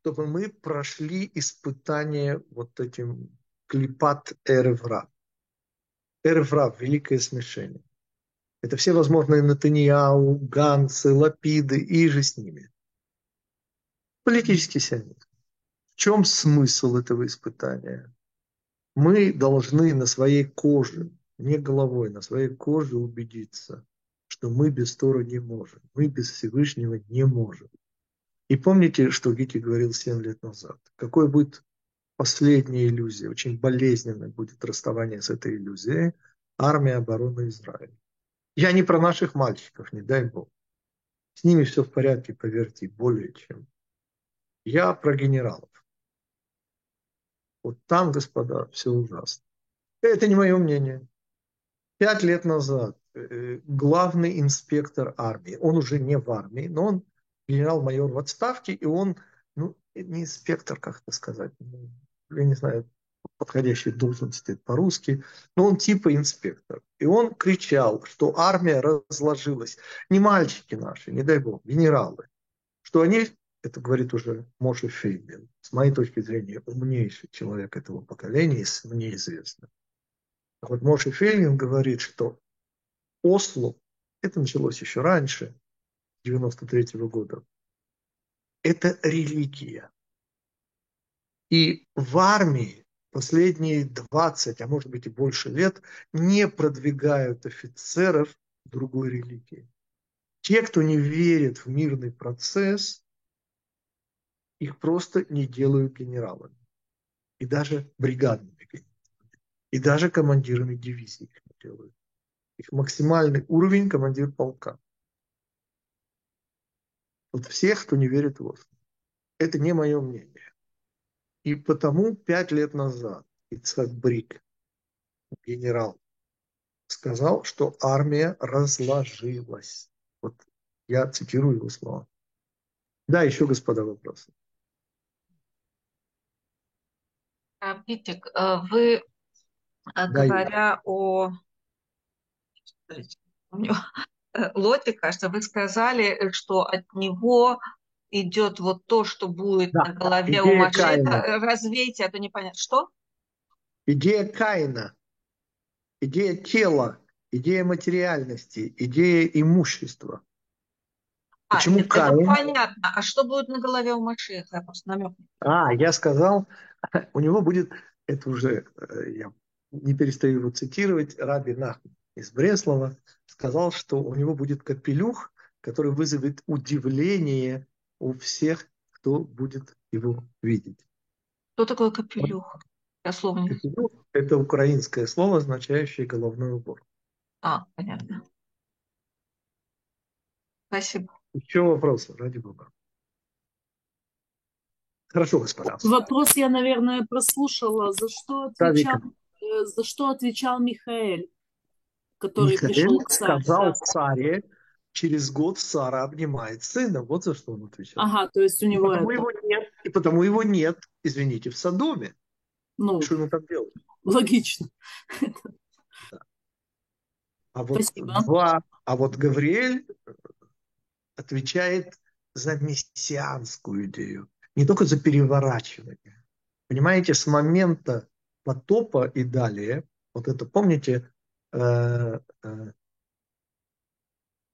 Чтобы мы прошли испытание вот этим клипат эревра. Эрфрав, великое смешение. Это все возможные Натаньяу, Ганцы, Лапиды и же с ними. Политический сионизм. В чем смысл этого испытания? Мы должны на своей коже, не головой, на своей коже убедиться, что мы без Тора не можем, мы без Всевышнего не можем. И помните, что Гити говорил 7 лет назад? Какой будет последняя иллюзия, очень болезненное будет расставание с этой иллюзией, армия обороны Израиля. Я не про наших мальчиков, не дай бог. С ними все в порядке, поверьте, более чем. Я про генералов. Вот там, господа, все ужасно. Это не мое мнение. Пять лет назад э, главный инспектор армии, он уже не в армии, но он генерал-майор в отставке, и он, ну, не инспектор, как это сказать, ну, я не знаю, подходящей должности по-русски, но он типа инспектор. И он кричал, что армия разложилась. Не мальчики наши, не дай бог, генералы. Что они, это говорит уже Моше Фейбин, с моей точки зрения, умнейший человек этого поколения, мне известно. Так вот Моше Фейбин говорит, что Осло, это началось еще раньше, 93 -го года, это религия. И в армии последние 20, а может быть и больше лет не продвигают офицеров другой религии. Те, кто не верит в мирный процесс, их просто не делают генералами. И даже бригадными И даже командирами дивизии их не делают. Их максимальный уровень командир полка. Вот всех, кто не верит в Осло. Это не мое мнение. И потому пять лет назад Ицхак Брик, генерал, сказал, что армия разложилась. Вот я цитирую его слова. Да, еще, господа, вопросы. Питик, а, вы, э, да, говоря я. о э, Лоте, кажется, вы сказали, что от него идет вот то, что будет да. на голове у Машеха. Развейте, а то непонятно. Что? Идея Каина, идея тела, идея материальности, идея имущества. А, Почему это Каин? понятно. А что будет на голове у Машеха? Я просто намек. А, я сказал, у него будет, это уже, э, я не перестаю его цитировать, Раби Нахман из Бреслова сказал, что у него будет капелюх, который вызовет удивление у всех, кто будет его видеть. Что такое капелюх? Я слова не Капелюх – это украинское слово, означающее головной убор. А, понятно. Спасибо. Еще вопросы, ради бога. Хорошо, господа. Вопрос я, наверное, прослушала. За что отвечал, да, за что отвечал Михаэль, который Михаэль пришел к царю? сказал царе, через год Сара обнимает сына. Вот за что он отвечал. Ага, то есть у него и потому это... его нет, и потому его нет, извините, в Содоме. Ну, что ему там делать? Логично. Да. А вот два, а вот Гавриэль отвечает за мессианскую идею, не только за переворачивание. Понимаете, с момента потопа и далее, вот это помните, э, э,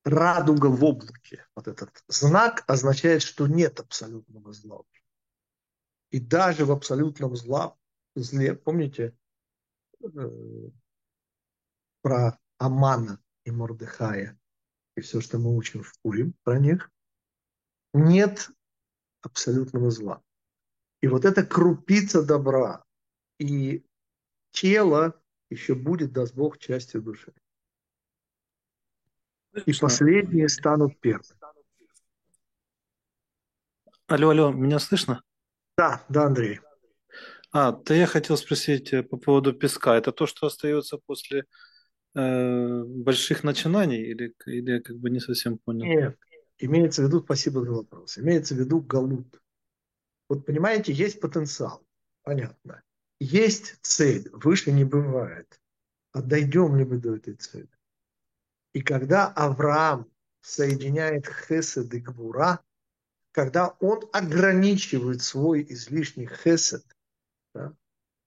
радуга в облаке, вот этот знак означает, что нет абсолютного зла. И даже в абсолютном зла, зле, помните э, про Амана и Мордыхая и все, что мы учим в Пурим про них, нет абсолютного зла. И вот эта крупица добра и тело еще будет, даст Бог, частью души. И последние станут первыми. Алло, алло, меня слышно? Да, да, Андрей. А, то я хотел спросить э, по поводу песка. Это то, что остается после э, больших начинаний, или, или я как бы не совсем понял? Нет, имеется в виду, спасибо за вопрос, имеется в виду галут. Вот понимаете, есть потенциал, понятно. Есть цель, выше не бывает. А дойдем ли мы до этой цели? И когда Авраам соединяет хесед и гвура, когда он ограничивает свой излишний хесед, да,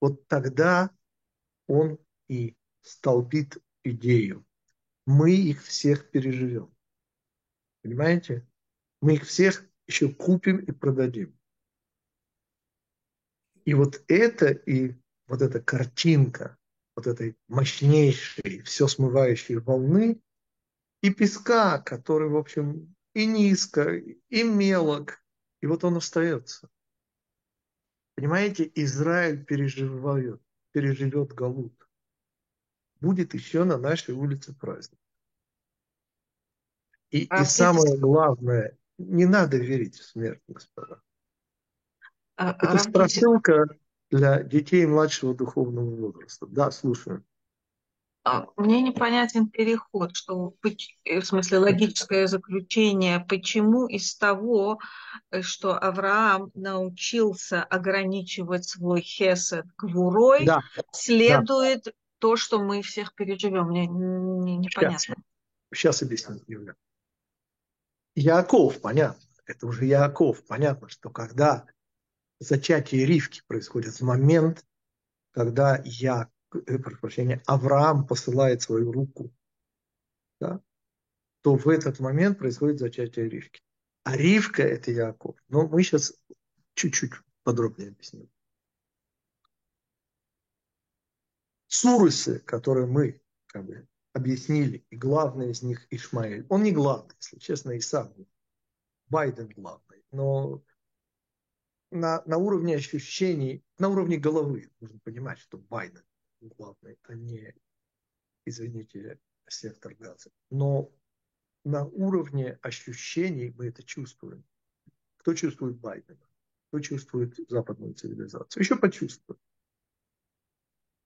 вот тогда он и столбит идею. Мы их всех переживем. Понимаете? Мы их всех еще купим и продадим. И вот это и вот эта картинка вот этой мощнейшей, все смывающей волны и песка, который, в общем, и низко, и мелок, и вот он остается. Понимаете, Израиль переживает, переживет Галут. Будет еще на нашей улице праздник. И, а и самое главное, не надо верить в смерть, господа. А, Это а, страшилка для детей младшего духовного возраста. Да, слушаю. А, мне непонятен переход, что э, в смысле логическое заключение, почему из того, э, что Авраам научился ограничивать свой хесед гвурой, да. следует да. то, что мы всех переживем. Мне непонятно. Сейчас, Сейчас объясню, Юля. Яков, понятно, это уже Яков, понятно, что когда зачатие Ривки происходит в момент, когда я, э, прошу прощения, Авраам посылает свою руку, да, то в этот момент происходит зачатие Ривки. А Ривка – это Яков. Но мы сейчас чуть-чуть подробнее объясним. Сурусы, которые мы как бы, объяснили, и главный из них Ишмаэль. Он не главный, если честно, и сам. Байден главный. Но на, на уровне ощущений, на уровне головы нужно понимать, что Байден главный, а не, извините, сектор газа. Но на уровне ощущений мы это чувствуем. Кто чувствует Байдена? Кто чувствует западную цивилизацию? Еще почувствует.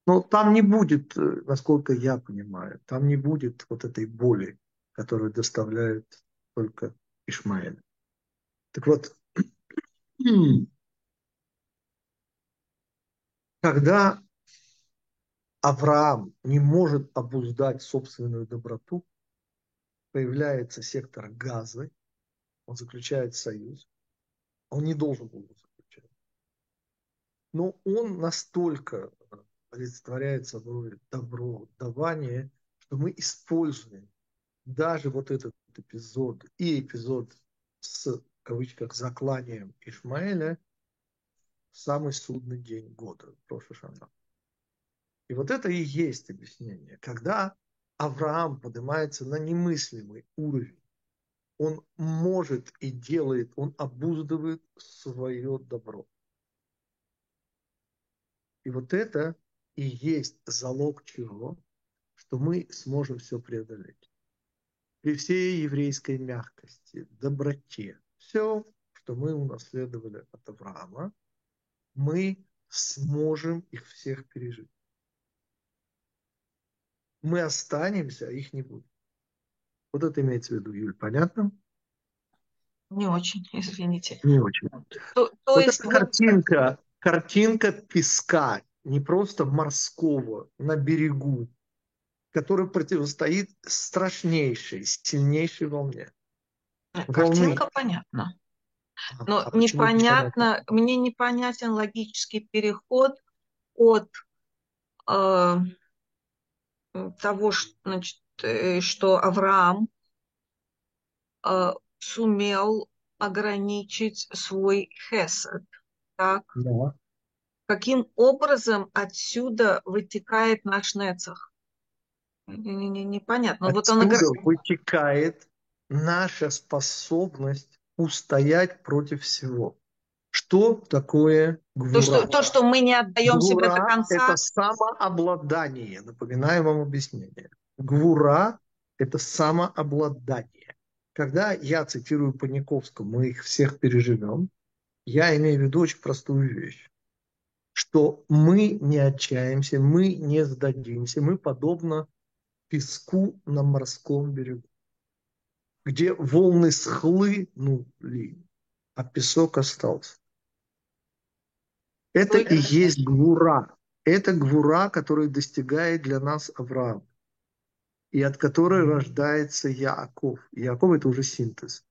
Но там не будет, э, насколько я понимаю, там не будет вот этой боли, которую доставляет только Ишмаэль. Так вот, когда Авраам не может обуздать собственную доброту, появляется сектор газа, он заключает союз, он не должен был его заключать. Но он настолько олицетворяет собой добро, давание, что мы используем даже вот этот эпизод и эпизод с, кавычках, закланием Ишмаэля в самый судный день года, прошлый Шана. И вот это и есть объяснение. Когда Авраам поднимается на немыслимый уровень, он может и делает, он обуздывает свое добро. И вот это и есть залог чего? Что мы сможем все преодолеть. При всей еврейской мягкости, доброте, все, что мы унаследовали от Авраама, мы сможем их всех пережить. Мы останемся, а их не будет. Вот это имеется в виду, Юль, понятно? Не очень, извините. Не очень. То, то вот есть... эта картинка, картинка песка, не просто морского, на берегу, который противостоит страшнейшей, сильнейшей волне. Картинка понятна. Но а непонятно, мне непонятен логический переход от э, того, что, значит, э, что Авраам э, сумел ограничить свой хесед, так? Да каким образом отсюда вытекает наш Нецах? Непонятно. Отсюда вот он... вытекает наша способность устоять против всего. Что такое гвура? То, что, то, что мы не отдаем гвура себе до конца. это самообладание. Напоминаю вам объяснение. Гвура – это самообладание. Когда я цитирую Паниковского, мы их всех переживем, я имею в виду очень простую вещь что мы не отчаемся, мы не сдадимся, мы подобно песку на морском берегу, где волны схлынули, а песок остался. Это и есть гвура. Это гвура, которая достигает для нас Авраам. И от которой рождается Яаков. Яаков – это уже синтез.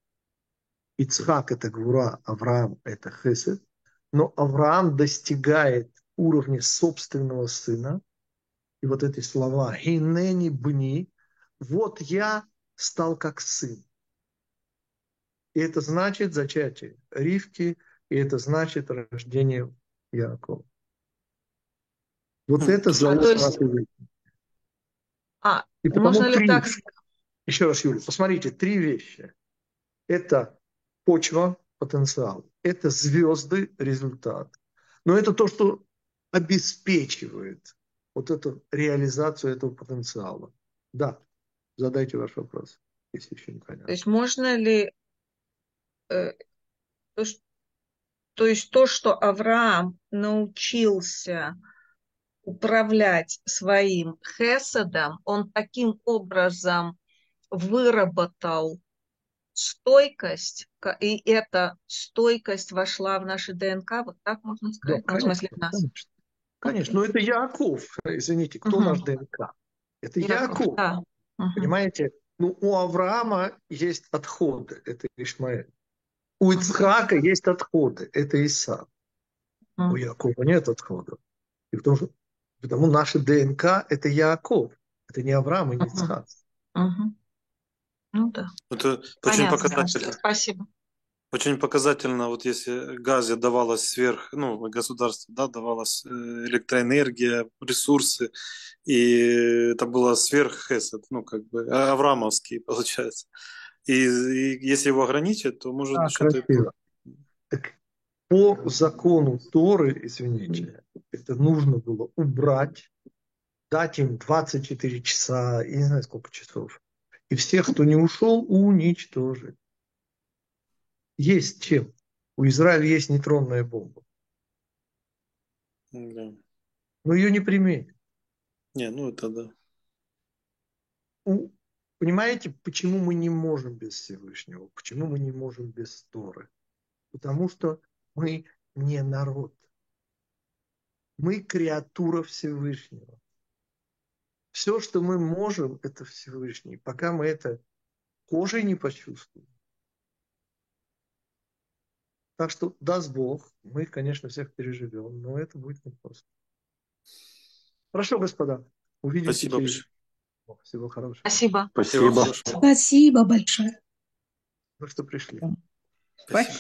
Ицхак – это гвура, Авраам – это хесед но Авраам достигает уровня собственного сына И вот эти слова «Хинени бни» – вот я стал как сын. И это значит зачатие Ривки, и это значит рождение Якова. Вот хм. это залог а, есть... А, и можно ли так Еще раз, Юля, посмотрите, три вещи. Это почва, потенциал. Это звезды, результат. Но это то, что обеспечивает вот эту реализацию этого потенциала. Да, задайте ваш вопрос, если еще не понятно. То есть можно ли э, то, что, то есть то, что Авраам научился управлять своим хесадом, он таким образом выработал стойкость, и эта стойкость вошла в наши ДНК, вот так можно сказать, да, ну, в смысле в нас. Конечно, конечно. но это Яков, извините, кто угу. наш ДНК? Это Яков, Яков. Да. Угу. понимаете? Ну, у Авраама есть отходы, это Ишмаэль. У Ицхака угу. есть отходы, это Иса. Угу. У Якова нет отходов. И потому, что, потому наша ДНК – это Яков, это не Авраам и не Ицхак. Ну да. Это очень Понятно, показательно. Спасибо. Очень показательно, вот если газе давалось сверх, ну, государство, да, давалась э, электроэнергия, ресурсы, и это было сверх Хесед, ну, как бы, а, Аврамовский, получается. И, и если его ограничить, то может а, что-то... Так, по закону Торы, извините, это нужно было убрать, дать им 24 часа, я не знаю, сколько часов, и всех, кто не ушел, уничтожить. Есть чем. У Израиля есть нейтронная бомба. Да. Но ее не применят. Не, ну это да. У, понимаете, почему мы не можем без Всевышнего? Почему мы не можем без Торы? Потому что мы не народ. Мы креатура Всевышнего. Все, что мы можем, это Всевышний. Пока мы это кожей не почувствуем. Так что, даст Бог, мы, конечно, всех переживем, но это будет непросто. Хорошо, господа. Увидимся Спасибо через... Всего хорошего. Спасибо. Спасибо. Спасибо большое. Ну, что пришли. Спасибо.